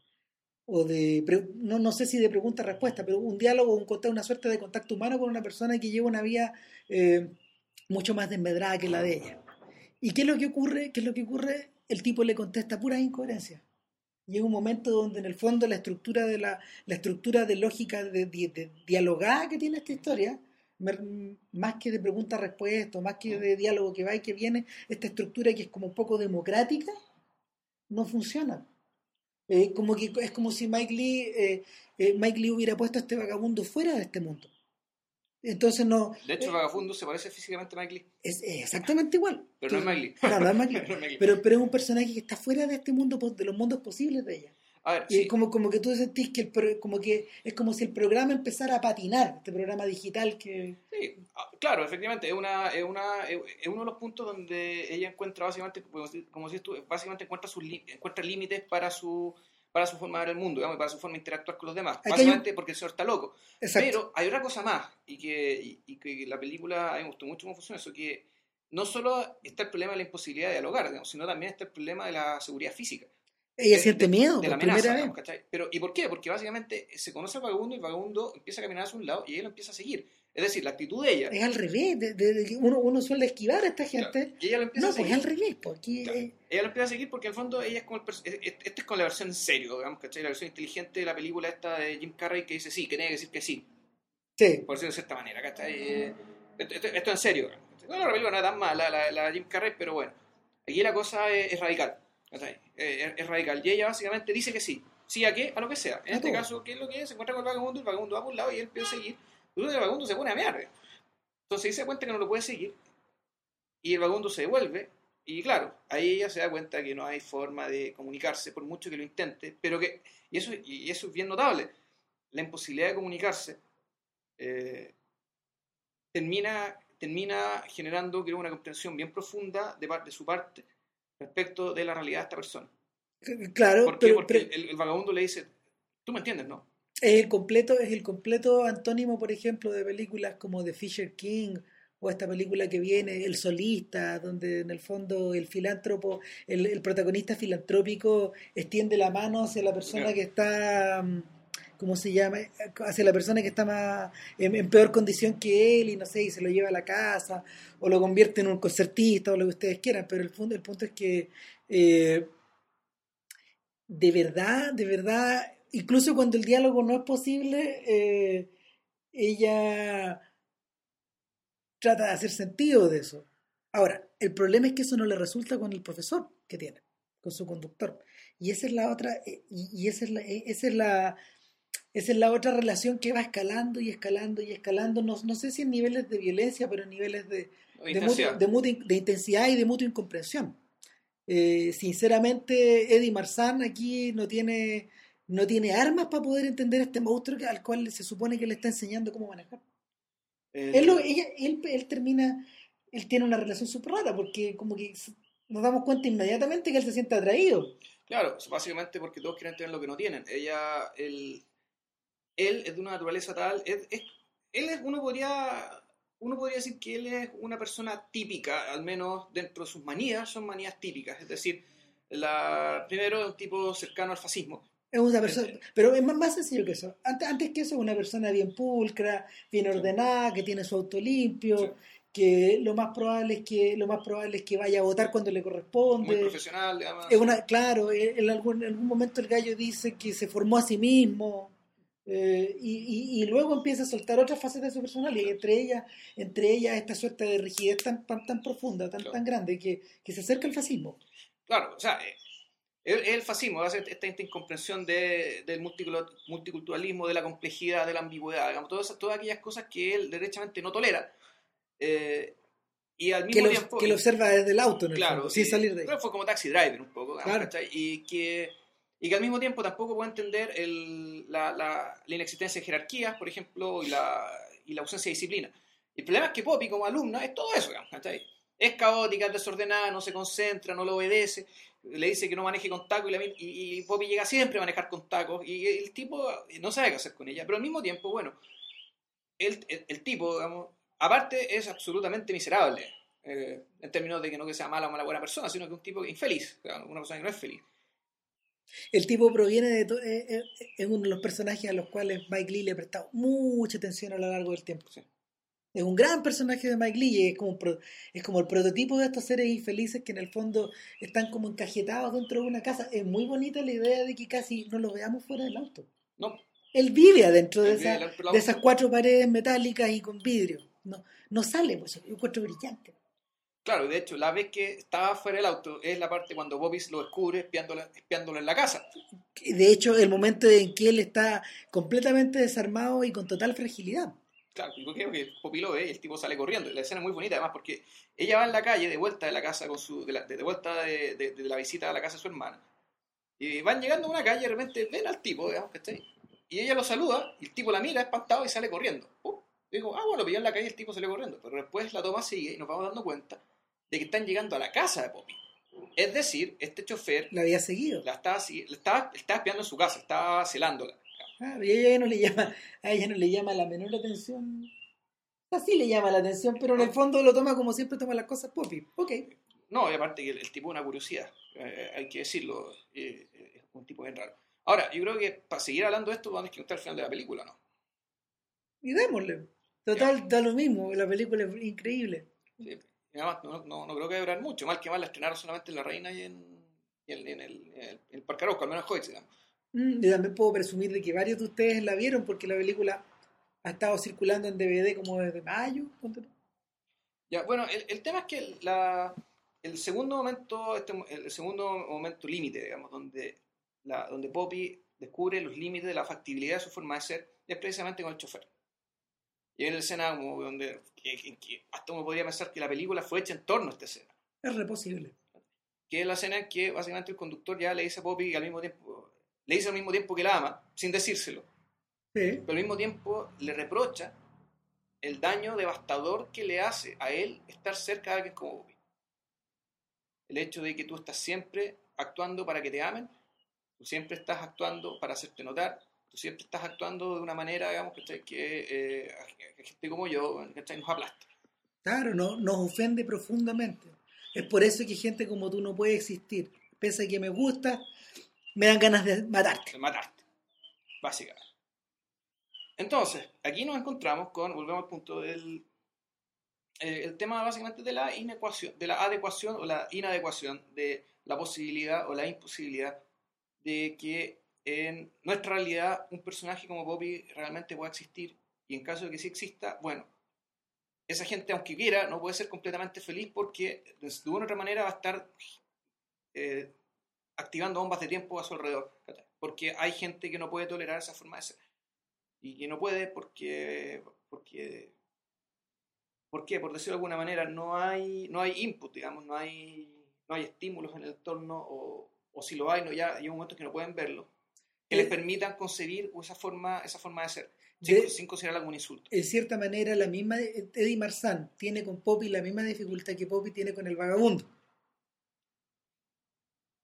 Speaker 1: o de no, no sé si de pregunta-respuesta, pero un diálogo, un, una suerte de contacto humano con una persona que lleva una vida eh, mucho más desmedrada que la de ella. ¿Y qué es lo que ocurre? ¿Qué es lo que ocurre? El tipo le contesta pura incoherencia. Y un momento donde en el fondo la estructura de la estructura de lógica de, de dialogada que tiene esta historia más que de pregunta-respuesta, más que de diálogo que va y que viene, esta estructura que es como un poco democrática, no funciona. Eh, como que es como si Mike Lee, eh, eh, Mike Lee hubiera puesto a este vagabundo fuera de este mundo. Entonces no.
Speaker 2: De hecho, el vagabundo se parece físicamente a Mike Lee.
Speaker 1: Es, exactamente igual.
Speaker 2: Pero no es Mike Lee.
Speaker 1: No, no es Mike Lee. pero, pero es un personaje que está fuera de este mundo, de los mundos posibles de ella y como, como que tú sentís que, el, como que es como si el programa empezara a patinar, este programa digital que...
Speaker 2: Sí, ah, claro, efectivamente, es, una, es, una, es uno de los puntos donde ella encuentra básicamente, como si tú, básicamente encuentra, sus, encuentra límites para su, para su forma de ver el mundo, digamos, para su forma de interactuar con los demás. básicamente porque el señor está loco. Pero hay otra cosa más, y que, y, que la película, a mí me gustó mucho cómo funciona eso, que no solo está el problema de la imposibilidad de dialogar, digamos, sino también está el problema de la seguridad física.
Speaker 1: Ella siente miedo.
Speaker 2: De la amenaza, Pero, ¿Y por qué? Porque básicamente se conoce al vagabundo y el vagabundo empieza a caminar hacia un lado y ella lo empieza a seguir. Es decir, la actitud de ella.
Speaker 1: Es al revés. De, uno, uno, suele esquivar a esta gente.
Speaker 2: Y ella lo empieza
Speaker 1: no,
Speaker 2: a seguir.
Speaker 1: pues es al revés. Porque...
Speaker 2: Ella lo empieza a seguir porque al fondo ella es como el Este es con la versión serio, digamos, ¿cachai? La versión inteligente de la película esta de Jim Carrey que dice sí, que tiene que decir que sí.
Speaker 1: Sí.
Speaker 2: Por decirlo de cierta manera, ¿cachai? Eh, esto, esto, esto, en serio. Bueno, la película no es tan mala, la, la, Jim Carrey, pero bueno. Aquí la cosa es radical. Eh, es, radical. Y ella básicamente dice que sí. ¿Sí a qué? A lo que sea. En este caso, ¿qué es lo que es? Se encuentra con el vagabundo, el vagabundo va por un lado y él empieza a seguir. Luego el vagabundo se pone a mear. Entonces se da cuenta que no lo puede seguir y el vagabundo se devuelve y claro, ahí ella se da cuenta que no hay forma de comunicarse por mucho que lo intente, pero que, y eso, y eso es bien notable, la imposibilidad de comunicarse eh, termina, termina generando creo, una comprensión bien profunda de, de su parte respecto de la realidad de esta persona.
Speaker 1: Claro,
Speaker 2: ¿Por qué? Porque el, el, vagabundo le dice, tú me entiendes, ¿no?
Speaker 1: Es el completo, es el completo antónimo, por ejemplo, de películas como The Fisher King o esta película que viene, El Solista, donde en el fondo el filántropo, el, el protagonista filantrópico extiende la mano hacia la persona que está, ¿cómo se llama? Hacia la persona que está más en, en, peor condición que él y no sé, y se lo lleva a la casa o lo convierte en un concertista o lo que ustedes quieran, pero el, punto, el punto es que eh, de verdad, de verdad, incluso cuando el diálogo no es posible, eh, ella trata de hacer sentido de eso. Ahora, el problema es que eso no le resulta con el profesor que tiene, con su conductor. Y esa es la otra, y, y esa es la, esa es la, esa es la otra relación que va escalando y escalando y escalando, no, no sé si en niveles de violencia, pero en niveles de, de, mutuo, de, de intensidad y de mutua incomprensión. Eh, sinceramente, Eddie Marzán aquí no tiene, no tiene armas para poder entender a este monstruo al cual se supone que le está enseñando cómo manejar. Eh, él, lo, ella, él, él, termina, él tiene una relación súper rara porque como que nos damos cuenta inmediatamente que él se siente atraído.
Speaker 2: Claro, básicamente porque todos quieren tener lo que no tienen. Ella, él, él es de una naturaleza tal, es, es, él es, uno podría uno podría decir que él es una persona típica, al menos dentro de sus manías, son manías típicas. Es decir, la, primero, un tipo cercano al fascismo.
Speaker 1: Es una persona, pero es más, sencillo que eso. Antes, antes, que eso, es una persona bien pulcra, bien ordenada, que tiene su auto limpio, sí. que lo más probable es que lo más probable es que vaya a votar cuando le corresponde.
Speaker 2: Muy profesional, digamos.
Speaker 1: Es una, claro, en algún, en algún momento el gallo dice que se formó a sí mismo. Eh, y, y, y, luego empieza a soltar otras fases de su personalidad, y entre ellas, entre ellas esta suerte de rigidez tan, tan, tan profunda, tan, claro. tan grande, que, que, se acerca al fascismo.
Speaker 2: Claro, o sea, el, el fascismo, esta, esta incomprensión de, del multiculturalismo, de la complejidad, de la ambigüedad, digamos, todas, todas aquellas cosas que él derechamente no tolera. Eh, y al mismo
Speaker 1: que lo,
Speaker 2: tiempo.
Speaker 1: Que lo observa desde el auto, en el
Speaker 2: claro,
Speaker 1: fondo, sin salir de ahí.
Speaker 2: Fue como taxi driver un poco, claro. y que y que al mismo tiempo tampoco puede entender el, la, la, la, inexistencia de jerarquías, por ejemplo, y la, y la ausencia de disciplina. El problema es que Poppy, como alumna, es todo eso, ¿cachai? Es caótica, es desordenada, no se concentra, no lo obedece, le dice que no maneje con tacos y, la, y, y, Poppy llega siempre a manejar con tacos y el tipo no sabe qué hacer con ella. Pero al mismo tiempo, bueno, el, el, el tipo, digamos, aparte es absolutamente miserable. Eh, en términos de que no que sea mala o mala buena persona, sino que un tipo infeliz, una persona que no es feliz.
Speaker 1: El tipo proviene de. To- eh, eh, es uno de los personajes a los cuales Mike Lee le ha prestado mucha atención a lo largo del tiempo.
Speaker 2: Sí.
Speaker 1: Es un gran personaje de Mike Lee es como, pro, es como el prototipo de estos seres infelices que en el fondo están como encajetados dentro de una casa. Es muy bonita la idea de que casi no lo veamos fuera del auto.
Speaker 2: No.
Speaker 1: Él vive adentro de,
Speaker 2: vive
Speaker 1: esa, de esas cuatro paredes metálicas y con vidrio. No, no sale, pues yo encuentro brillante.
Speaker 2: Claro, de hecho, la vez que estaba fuera del auto es la parte cuando Bobby lo descubre espiándolo, espiándolo en la casa.
Speaker 1: De hecho, el momento en que él está completamente desarmado y con total fragilidad.
Speaker 2: Claro, y creo que Poppy lo ve y el tipo sale corriendo. La escena es muy bonita, además, porque ella va en la calle de vuelta de la casa con su. de, la, de, vuelta de, de, de, la visita a la casa de su hermana. Y van llegando a una calle y de repente ven al tipo, digamos, que está ahí. Y ella lo saluda, y el tipo la mira espantado y sale corriendo. Uh, digo, ah, bueno, pilló en la calle y el tipo sale corriendo. Pero después la toma sigue y nos vamos dando cuenta de que están llegando a la casa de Poppy. Es decir, este chofer
Speaker 1: la había seguido.
Speaker 2: La estaba, la estaba, estaba espiando en su casa, estaba celándola.
Speaker 1: Ah, y a ella no le llama, a ella no le llama la menor atención. Así le llama la atención, pero en el fondo lo toma como siempre toma las cosas Poppy. Ok.
Speaker 2: No, y aparte que el, el tipo es una curiosidad, eh, hay que decirlo, eh, es un tipo bien raro. Ahora, yo creo que para seguir hablando de esto, vamos a contar el final de la película, ¿no?
Speaker 1: Y démosle. Total, da lo mismo, la película es increíble.
Speaker 2: Sí. Y además, no, no, no, creo que durar mucho, mal que mal la estrenaron solamente en La Reina y en, y en, en, el, en, el, el Parque Arauco, al menos en Hoyts, digamos.
Speaker 1: Mm, yo también puedo presumir de que varios de ustedes la vieron porque la película ha estado circulando en DVD como desde mayo.
Speaker 2: Ya, bueno, el, el tema es que la, el segundo momento, este, el segundo momento límite, digamos, donde, la, donde Poppy descubre los límites de la factibilidad de su forma de ser, es precisamente con el chofer. Y hay una escena como donde que- que- que hasta uno podría pensar que la película fue hecha en torno a esta escena.
Speaker 1: Es re posible.
Speaker 2: Que es la escena en que básicamente el conductor ya le dice a Poppy que al mismo tiempo, le dice al mismo tiempo que la ama, sin decírselo.
Speaker 1: Sí.
Speaker 2: pero al mismo tiempo le reprocha el daño devastador que le hace a él estar cerca de alguien como Bobby. El hecho de que tú estás siempre actuando para que te amen, tú siempre estás actuando para hacerte notar, tú siempre estás actuando de una manera, digamos, que, que, eh, a gente como yo ¿cachai? nos aplasta.
Speaker 1: Claro, no, nos ofende profundamente. Es por eso que gente como tú no puede existir. Pese a que me gusta, me dan ganas de matarte.
Speaker 2: de matarte, básicamente. Entonces, aquí nos encontramos con, volvemos al punto del eh, el tema básicamente de la inecuación, de la adecuación o la inadecuación de la posibilidad o la imposibilidad de que en nuestra realidad un personaje como Bobby realmente pueda existir y en caso de que sí exista, bueno, esa gente aunque quiera no puede ser completamente feliz porque de una u otra manera va a estar eh, activando bombas de tiempo a su alrededor, porque hay gente que no puede tolerar esa forma de ser y que no puede porque porque ¿por qué? por decirlo de alguna manera no hay no hay input digamos no hay no hay estímulos en el entorno o, o si lo hay no ya hay momentos que no pueden verlo que les
Speaker 1: Eh,
Speaker 2: permitan concebir esa forma esa forma de ser sin,
Speaker 1: De-
Speaker 2: sin considerarla como un insulto
Speaker 1: En cierta manera, la misma Eddie Marsan tiene con Poppy la misma dificultad que Poppy tiene con el vagabundo.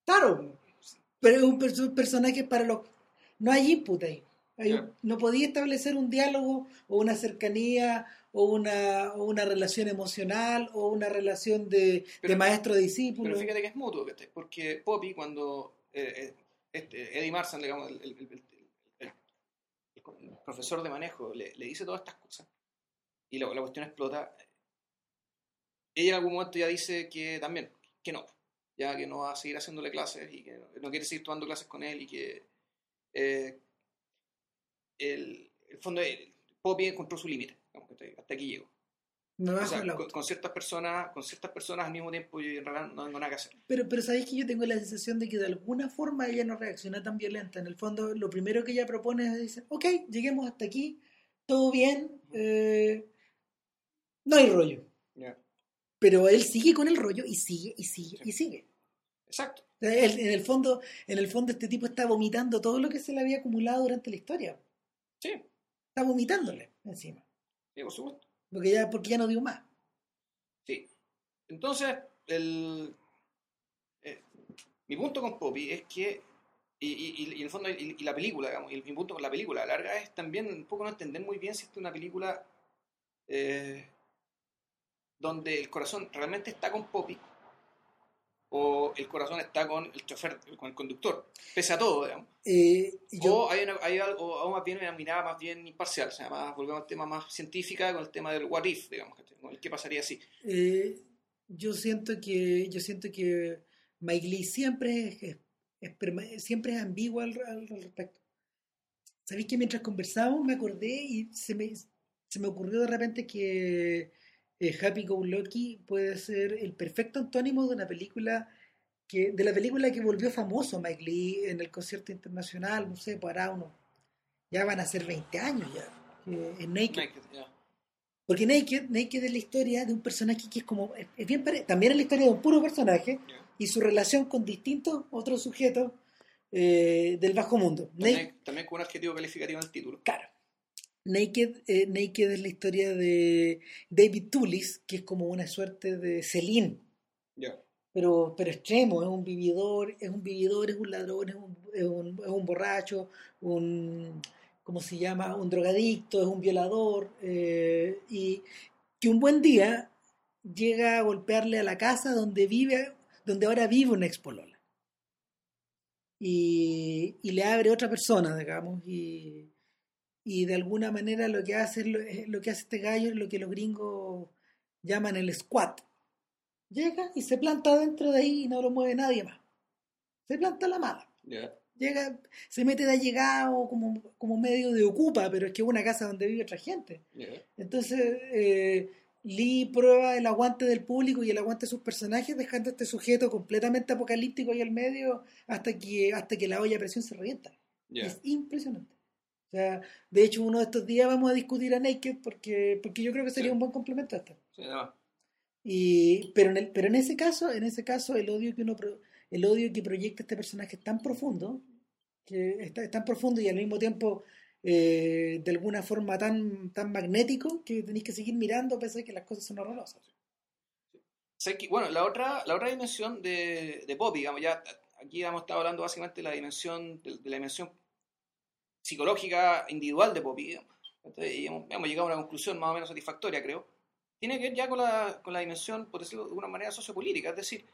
Speaker 1: Claro, pero es un perso- personaje para los... No hay input ahí. Hay un-. No podía establecer un diálogo o una cercanía o una, o una relación emocional o una relación de, de maestro-discípulo.
Speaker 2: Pero fíjate que es mutuo, porque Poppy cuando eh, eh, este, Eddie Marsan, digamos, el, el- el- el- el- el profesor de manejo, le, le dice todas estas cosas y la, la cuestión explota, ella en algún momento ya dice que también, que no, ya que no va a seguir haciéndole clases y que no, no quiere seguir tomando clases con él y que eh, el, el fondo, el, Poppy encontró su límite, hasta aquí llegó.
Speaker 1: Me
Speaker 2: O sea, con, con ciertas personas, con ciertas personas al mismo tiempo yo en realidad no tengo nada que hacer.
Speaker 1: Pero, pero sabéis que yo tengo la sensación de que de alguna forma ella no reacciona tan violenta. En el fondo, lo primero que ella propone es decir, ok, lleguemos hasta aquí, todo bien, eh, no hay rollo. Pero él sigue con el rollo y sigue y sigue y sigue.
Speaker 2: Exacto.
Speaker 1: Él- en el fondo, en el fondo este tipo está vomitando todo lo que se le había acumulado durante la historia.
Speaker 2: Sí,
Speaker 1: Está vomitándole encima.
Speaker 2: sí, por supuesto.
Speaker 1: Porque ya, porque ya no dio más.
Speaker 2: Sí. Entonces, el, eh, mi punto con Poppy es que, y, y- y en el fondo, y, y la película, digamos, y mi punto con la película larga es también un poco no entender muy bien si esta es una película eh, donde el corazón realmente está con Poppy o el corazón está con el chofer, con el conductor, pese a todo, digamos.
Speaker 1: Eh, yo,
Speaker 2: O hay, una, hay algo, o más bien una mirada más bien imparcial, o sea, más, volvemos al tema más científica con el tema del what if, digamos. Con el qué pasaría si.
Speaker 1: eh, yo siento que yo siento que Mike Lee siempre es, es- es siempre es ambiguo al, al- al respecto. ¿Sabéis que mientras conversábamos me acordé y se me, se me ocurrió de repente que eh, Happy Go Lucky puede ser el perfecto antónimo de una película que de la película que volvió famoso Mike Lee en el concierto internacional, no sé, para uno. Ya van a ser 20 años ya. es Naked. Porque Naked, Naked es la historia de un personaje que es como. Es, bien pare- También es la historia de un puro personaje y su relación con distintos otros sujetos eh, del bajo mundo. Naked,
Speaker 2: También, también con un adjetivo calificativo en el título.
Speaker 1: claro. Naked, eh, Naked es la historia de David Tullis, que es como una suerte de Celine, pero, pero extremo, es un vividor, es un vividor, es un ladrón, es un, es un, es un borracho, un ¿cómo se llama? un drogadicto, es un violador, eh, y que un buen día llega a golpearle a la casa donde vive, donde ahora vive una expolola. Y, y le abre otra persona, digamos, y, y de alguna manera lo que hace lo, es lo que hace este gallo es lo que los gringos llaman el squat. Llega y se planta dentro de ahí y no lo mueve nadie más. Se planta la mala. Llega, se mete de allegado como, como medio de ocupa, pero es que es una casa donde vive otra gente. Entonces, eh, Lee prueba el aguante del público y el aguante de sus personajes, dejando a este sujeto completamente apocalíptico ahí al medio hasta que, hasta que la olla a presión se revienta. Es impresionante. O sea, de hecho, uno de estos días vamos a discutir a Naked porque, porque yo creo que sería
Speaker 2: Sí.
Speaker 1: un buen complemento a esto.
Speaker 2: Sí.
Speaker 1: Y, pero, en el, pero en ese caso, en ese caso, el odio que uno pro- el odio que proyecta este personaje es tan profundo, que está, es tan profundo y al mismo tiempo eh, de alguna forma tan, tan magnético que tenéis que seguir mirando pese a que las cosas son horrorosas.
Speaker 2: Bueno, la otra, la otra dimensión de, de Poppy, digamos, ya aquí hemos estado hablando básicamente de la dimensión, de, de la dimensión psicológica individual de Poppy. Entonces, y hemos, hemos llegado a una conclusión más o menos satisfactoria, creo. Tiene que ver ya con la, con la dimensión, por decirlo de alguna manera, sociopolítica, es decir,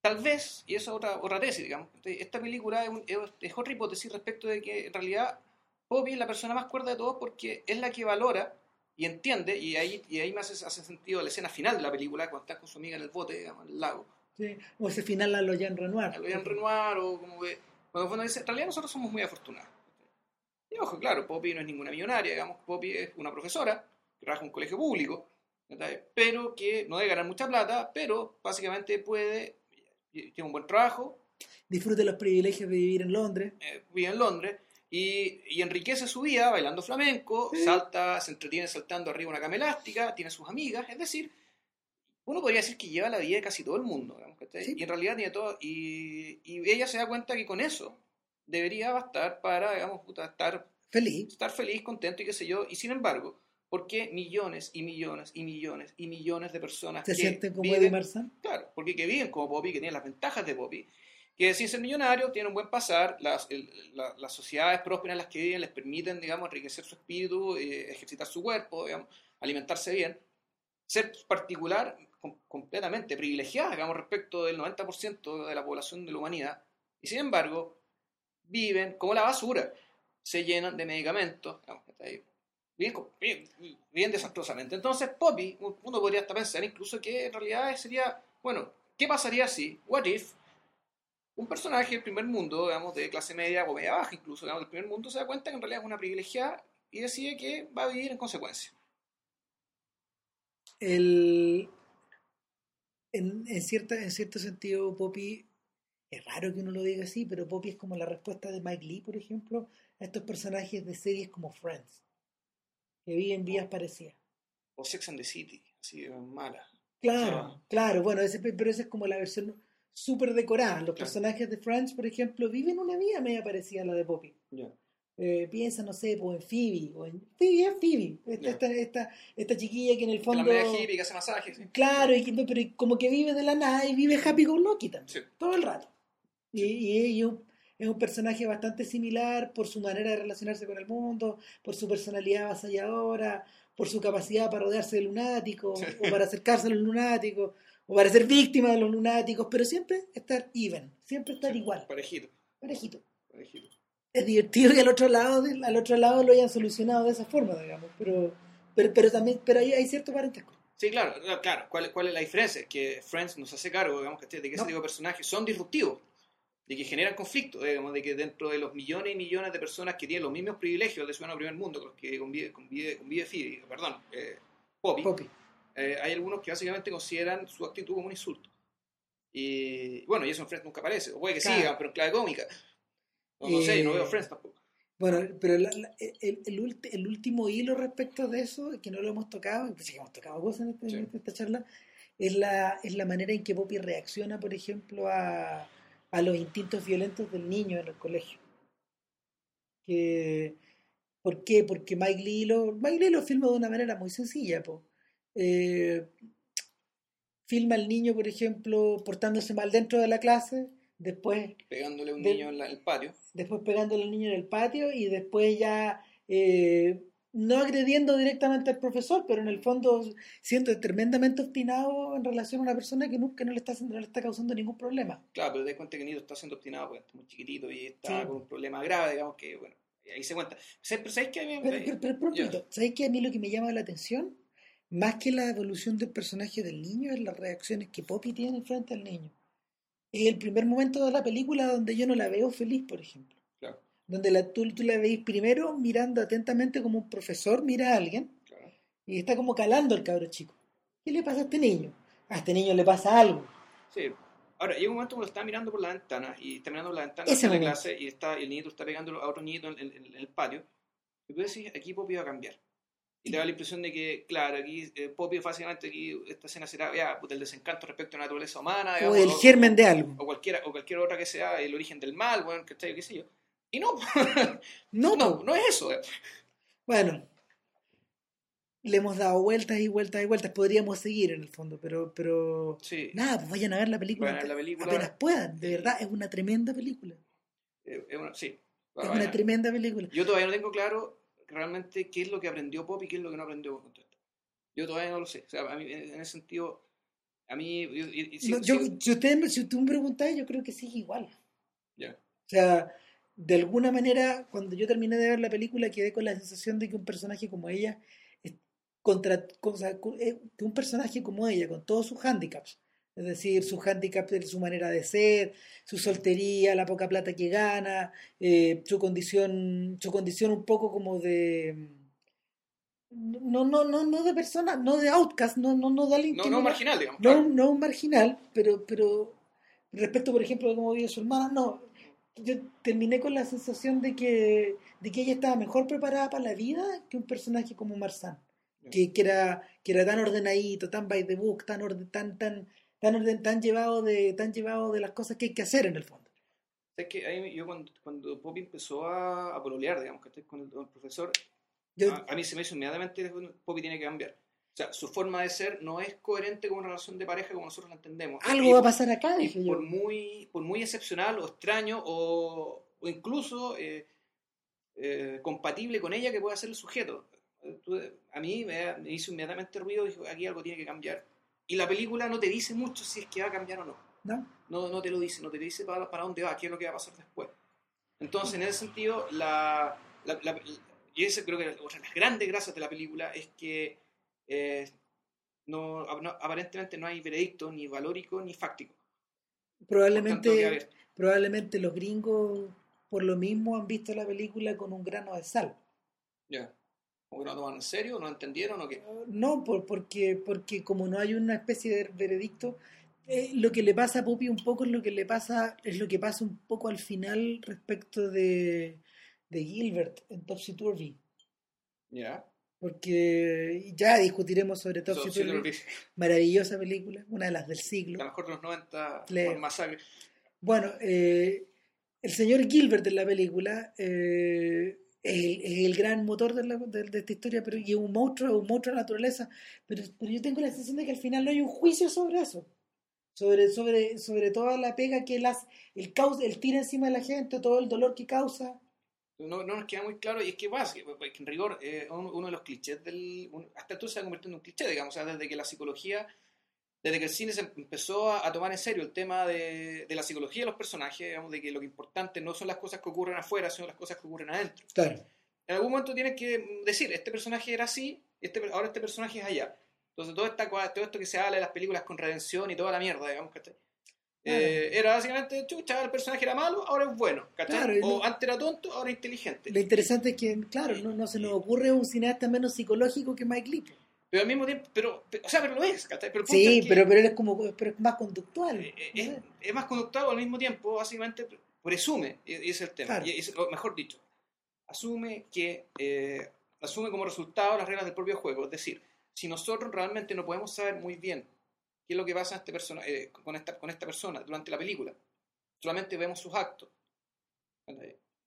Speaker 2: tal vez, y esa es otra, otra tesis, digamos, esta película es, un- es- otra hipótesis respecto de que en realidad Poppy es la persona más cuerda de todos porque es la que valora y entiende, y ahí, y ahí me hace, hace sentido la escena final de la película, cuando está con su amiga en el bote, digamos, en el lago,
Speaker 1: ¿sí? O ese final a lo Jean Renoir.
Speaker 2: a lo Jean Renoir, o como que, cuando uno dice, en realidad nosotros somos muy afortunados. Y ojo, claro, Poppy no es ninguna millonaria, digamos, Poppy es una profesora que trabaja en un colegio público, pero que no debe ganar mucha plata, pero básicamente puede, tiene un buen trabajo,
Speaker 1: Disfrute los privilegios de vivir en Londres.
Speaker 2: eh, vive en Londres y, y enriquece su vida bailando flamenco,
Speaker 1: Sí.
Speaker 2: salta, se entretiene saltando arriba una cama elástica, tiene sus amigas, es decir, uno podría decir que lleva la vida de casi todo el mundo, digamos, ¿cachai?
Speaker 1: Sí.
Speaker 2: y en realidad tiene todo, y, y ella se da cuenta que con eso debería bastar para, digamos, puta, estar,
Speaker 1: Feliz.
Speaker 2: estar feliz, contento y qué sé yo, y sin embargo, porque millones y millones y millones y millones de personas
Speaker 1: Se
Speaker 2: que
Speaker 1: sienten como
Speaker 2: viven-
Speaker 1: Eddie.
Speaker 2: Claro, porque que viven como Poppy, que tienen las ventajas de Poppy, que sin ser millonario tienen un buen pasar, las, el- la- las sociedades prósperas en las que viven les permiten, digamos, enriquecer su espíritu, eh, ejercitar su cuerpo, digamos, alimentarse bien, ser particular, com- completamente privilegiada, digamos, respecto del 90% de la población de la humanidad, y sin embargo, viven como la basura, se llenan de medicamentos, digamos, co- viven- viven desastrosamente. Entonces, Poppy, uno podría hasta pensar incluso que en realidad sería, bueno, ¿qué pasaría si, what if, un personaje del primer mundo, digamos, de clase media o media baja incluso, digamos, del primer mundo, se da cuenta que en realidad es una privilegiada y decide que va a vivir en consecuencia?
Speaker 1: El, en, en, cierta, en cierto sentido, Poppy, es raro que uno lo diga así, pero Poppy es como la respuesta de Mike Lee, por ejemplo, a estos personajes de series como Friends, que viven vidas parecidas.
Speaker 2: O Sex and the City, así de mala.
Speaker 1: Claro, claro, bueno, ese, pero esa es como la versión súper decorada. Los
Speaker 2: Claro.
Speaker 1: personajes de Friends, por ejemplo, viven una vida media parecida a la de Poppy. Eh, piensa, no sé, pues en Phoebe, o en Phoebe, es Phoebe, esta, esta, esta, esta chiquilla que en el
Speaker 2: La
Speaker 1: fondo...
Speaker 2: media hippie que hace masajes. ¿sí?
Speaker 1: Claro, y que, no, pero como que vive de la nada y vive happy go lucky también,
Speaker 2: Sí.
Speaker 1: todo el rato. Y, y es un- es un personaje bastante similar por su manera de relacionarse con el mundo, por su personalidad avasalladora, por su capacidad para rodearse de lunáticos, o para acercarse a los lunáticos, o para ser víctima de los lunáticos, pero siempre estar even, siempre estar igual,
Speaker 2: Parejito,
Speaker 1: parejito.
Speaker 2: parejito.
Speaker 1: Es divertido que al otro lado, del- al otro lado lo hayan solucionado de esa forma, digamos, pero, pero, pero también, pero hay, hay cierto parentesco.
Speaker 2: Sí, claro, claro. ¿Cuál, ¿Cuál es la diferencia? Es que Friends nos hace cargo, digamos, de que
Speaker 1: No.
Speaker 2: ese tipo de personajes son disruptivos, de que generan conflicto, digamos, de que dentro de los millones y millones de personas que tienen los mismos privilegios de ciudadano primer mundo, con los que convive, convive, convive Phoebe, perdón, eh, Poppy,
Speaker 1: Poppy.
Speaker 2: eh, hay algunos que básicamente consideran su actitud como un insulto. Y bueno, y eso en Friends nunca aparece, o puede que
Speaker 1: Claro.
Speaker 2: siga, pero en clave cómica. No, no sé, no
Speaker 1: Eh,
Speaker 2: veo Friends tampoco.
Speaker 1: Bueno, pero la- la- el, el, ulti- el último hilo respecto de eso, que no lo hemos tocado, y pues sí que hemos tocado cosas en, este- en
Speaker 2: Sí.
Speaker 1: esta charla, es la, es la manera en que Poppy reacciona, por ejemplo, a, a los instintos violentos del niño en el colegio. Que, ¿Por qué? Porque Mike Lee lo, Mike Lee lo filma de una manera muy sencilla. Po. Eh, filma al niño, por ejemplo, portándose mal dentro de la clase, después
Speaker 2: Pegándole a un
Speaker 1: de-
Speaker 2: niño en, la- el patio.
Speaker 1: después pegándole al niño en el patio y después ya eh, no agrediendo directamente al profesor, pero en el fondo siendo tremendamente obstinado en relación a una persona que nunca no le está haciendo, no le está causando ningún problema.
Speaker 2: Claro, pero te das cuenta que Nito está siendo obstinado porque está muy chiquitito y está
Speaker 1: Sí.
Speaker 2: con un problema grave, digamos que, bueno, ahí se cuenta. ¿Sabes, pero ¿sabes qué? A mí
Speaker 1: Pero, ¿sabes qué? A mí lo que me llama la atención, más que la evolución del personaje del niño, es las reacciones que Poppy tiene frente al niño. Es el primer momento de la película donde yo no la veo feliz, por ejemplo.
Speaker 2: Claro,
Speaker 1: Donde la, tú, tú la veis primero mirando atentamente como un profesor mira a alguien
Speaker 2: claro.
Speaker 1: y está como calando al cabro chico. ¿Qué le pasa a este niño? A este niño le pasa algo.
Speaker 2: Sí, Ahora, llega un momento cuando está mirando por la ventana y está mirando por la ventana de la clase y está, el niñito está pegando a otro niñito en, en- en el patio. Y tú decís, aquí Poppy va a cambiar. Y te da la impresión de que, claro, aquí eh, Poppy básicamente aquí esta escena será ya, puta, el desencanto respecto a la naturaleza humana.
Speaker 1: O el germen de algo.
Speaker 2: o cualquiera o cualquier otra que sea el origen del mal, bueno, ¿cachai? qué sé yo. Y no,
Speaker 1: No,
Speaker 2: no, no es eso. eh.
Speaker 1: Bueno, le hemos dado vueltas y vueltas y vueltas. Podríamos seguir en el fondo, pero, pero
Speaker 2: Sí,
Speaker 1: nada, pues vayan a ver la película.
Speaker 2: Vayan a ver la película.
Speaker 1: Apenas puedan, de verdad, es una tremenda película.
Speaker 2: eh, es una- sí.
Speaker 1: Es
Speaker 2: Bueno,
Speaker 1: una tremenda película.
Speaker 2: Yo todavía no tengo claro realmente qué es lo que aprendió Pop y qué es lo que no aprendió con todo esto. Yo todavía no lo sé. O sea, a mí, en ese sentido, a mí... y- y- sí-
Speaker 1: No, yo,
Speaker 2: sí-
Speaker 1: si, usted, si tú me preguntas, yo creo que sigue igual.
Speaker 2: ya.
Speaker 1: O sea, de alguna manera, cuando yo terminé de ver la película, quedé con la sensación de que un personaje como ella, contra, o sea, eh, que un personaje como ella, con todos sus handicaps, es decir, sus handicaps de su manera de ser, su soltería, la poca plata que gana, eh, su condición, su condición un poco como de no, no, no, no de persona, no de outcast, no, no, no de alguien
Speaker 2: No,
Speaker 1: que
Speaker 2: no
Speaker 1: no-
Speaker 2: marginal, digamos.
Speaker 1: no,
Speaker 2: claro.
Speaker 1: no un marginal, pero, pero respecto, por ejemplo, de cómo vive su hermana, no. Yo terminé con la sensación de que, de que ella estaba mejor preparada para la vida que un personaje como Marzán, que, que era, que era tan ordenadito, tan by the book, tan orden, tan, tan, tan orden, tan llevado de, tan llevado de las cosas que hay que hacer en el fondo.
Speaker 2: Es que ahí yo cuando, cuando Poppy empezó a, a pololear, digamos, que con el, con el profesor,
Speaker 1: Yo,
Speaker 2: a, a mí se me hizo inmediatamente Poppy tiene que cambiar. O sea, su forma de ser no es coherente con una relación de pareja como nosotros la entendemos.
Speaker 1: algo
Speaker 2: Y-
Speaker 1: va a pasar acá, dije yo.
Speaker 2: por muy, por muy excepcional o extraño o, o incluso eh, eh, compatible con ella que pueda ser el sujeto. Tú- A mí me, me hizo inmediatamente ruido y dije, aquí algo tiene que cambiar. Y la película no te dice mucho si es que va a cambiar o no.
Speaker 1: ¿no?
Speaker 2: No, no te lo dice, no te dice para, para dónde va, qué es lo que va a pasar después. Entonces, en ese sentido, la, la, la- y ese creo que otra de las grandes gracias de la película es que eh, no, no- aparentemente no hay veredicto ni valórico ni fáctico. Tanto,
Speaker 1: Probablemente, probablemente los gringos por lo mismo han visto la película con un grano de sal.
Speaker 2: Ya. Que no lo toman en serio, no entendieron o qué.
Speaker 1: No, por, porque, porque como no hay una especie de veredicto, eh, lo que le pasa a Puppy un poco es lo que le pasa, es lo que pasa un poco al final respecto de, de Gilbert en Topsy Turvy.
Speaker 2: Ya.
Speaker 1: Porque ya discutiremos sobre Topsy
Speaker 2: So, lo
Speaker 1: Turvy,
Speaker 2: vi.
Speaker 1: maravillosa película, una de las del siglo.
Speaker 2: La mejor de los 90
Speaker 1: Le-
Speaker 2: con masacre.
Speaker 1: Bueno, eh, el señor Gilbert en la película eh, el, el gran motor de, la- de- de esta historia, pero y es un monstruo, un monstruo de naturaleza. Pero, pero yo tengo la sensación de que al final no hay un juicio sobre eso. Sobre, sobre, sobre toda la pega que él hace, el, causa, el tira encima de la gente, todo el dolor que causa.
Speaker 2: No, no nos queda muy claro, y es que pasa, en rigor, eh, uno, uno de los clichés del. un- hasta entonces se ha convertido en un cliché, digamos, o sea, desde que la psicología, desde que el cine se empezó a, a tomar en serio el tema de, de la psicología de los personajes, digamos, de que lo que importante no son las cosas que ocurren afuera, sino las cosas que ocurren adentro.
Speaker 1: Claro.
Speaker 2: En algún momento tienes que decir, este personaje era así, este, ahora este personaje es allá. Entonces, todo, esta, todo esto que se habla de las películas con redención y toda la mierda, digamos, ¿cachai? Eh, era básicamente, chucha, el personaje era malo, ahora es bueno, ¿cachai?
Speaker 1: Claro,
Speaker 2: o
Speaker 1: no-
Speaker 2: antes era tonto, ahora es inteligente.
Speaker 1: Lo interesante es que, claro, no, no se nos ocurre un cineasta menos psicológico que Mike Lee.
Speaker 2: Pero al mismo tiempo, pero, o sea, pero lo es. Pero
Speaker 1: Sí,
Speaker 2: es que,
Speaker 1: pero, pero él es como pero es más conductual.
Speaker 2: eh, eh,
Speaker 1: no
Speaker 2: es, más conductual al mismo tiempo, básicamente presume, y ese es el tema,
Speaker 1: Claro.
Speaker 2: y es- o mejor dicho, asume que, eh, asume como resultado las reglas del propio juego, es decir, si nosotros realmente no podemos saber muy bien qué es lo que pasa este persona, eh, con, esta, con esta persona durante la película, solamente vemos sus actos,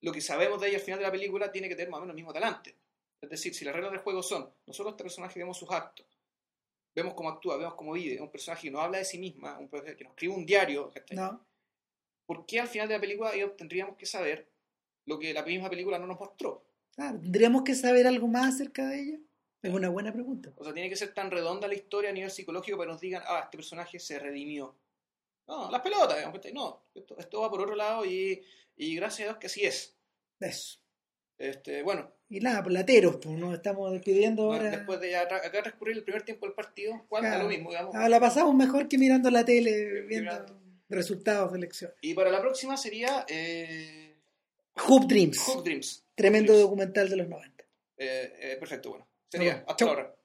Speaker 2: lo que sabemos de ella al final de la película tiene que tener más o menos el mismo talante. Es decir, si las reglas del juego son, nosotros este personaje vemos sus actos, vemos cómo actúa, vemos cómo vive, un personaje que no habla de sí misma, un personaje que nos escribe un diario.
Speaker 1: No,
Speaker 2: ¿por qué al final de la película tendríamos que saber lo que la misma película no nos mostró?
Speaker 1: claro. ¿Tendríamos que saber algo más acerca de ella? Es una buena pregunta.
Speaker 2: O sea, tiene que ser tan redonda la historia a nivel psicológico para que nos digan, ah, este personaje se redimió. No, las pelotas, no, esto, esto va por otro lado y, y gracias a Dios que así es.
Speaker 1: Eso.
Speaker 2: Este, bueno,
Speaker 1: Y nada, pues lateros, pues nos estamos despidiendo
Speaker 2: bueno,
Speaker 1: ahora.
Speaker 2: después de acá transcurrir el primer tiempo del partido, ¿cuál
Speaker 1: Claro.
Speaker 2: lo mismo, digamos?
Speaker 1: Ah, la pasamos mejor que mirando la tele, viendo
Speaker 2: Mirando.
Speaker 1: resultados de elección.
Speaker 2: Y para la próxima sería eh,
Speaker 1: Hoop Dreams,
Speaker 2: Hoop Dreams.
Speaker 1: tremendo
Speaker 2: Dreams.
Speaker 1: documental de los 90.
Speaker 2: Eh, eh, perfecto, bueno. Sería, hasta
Speaker 1: chau.
Speaker 2: ahora.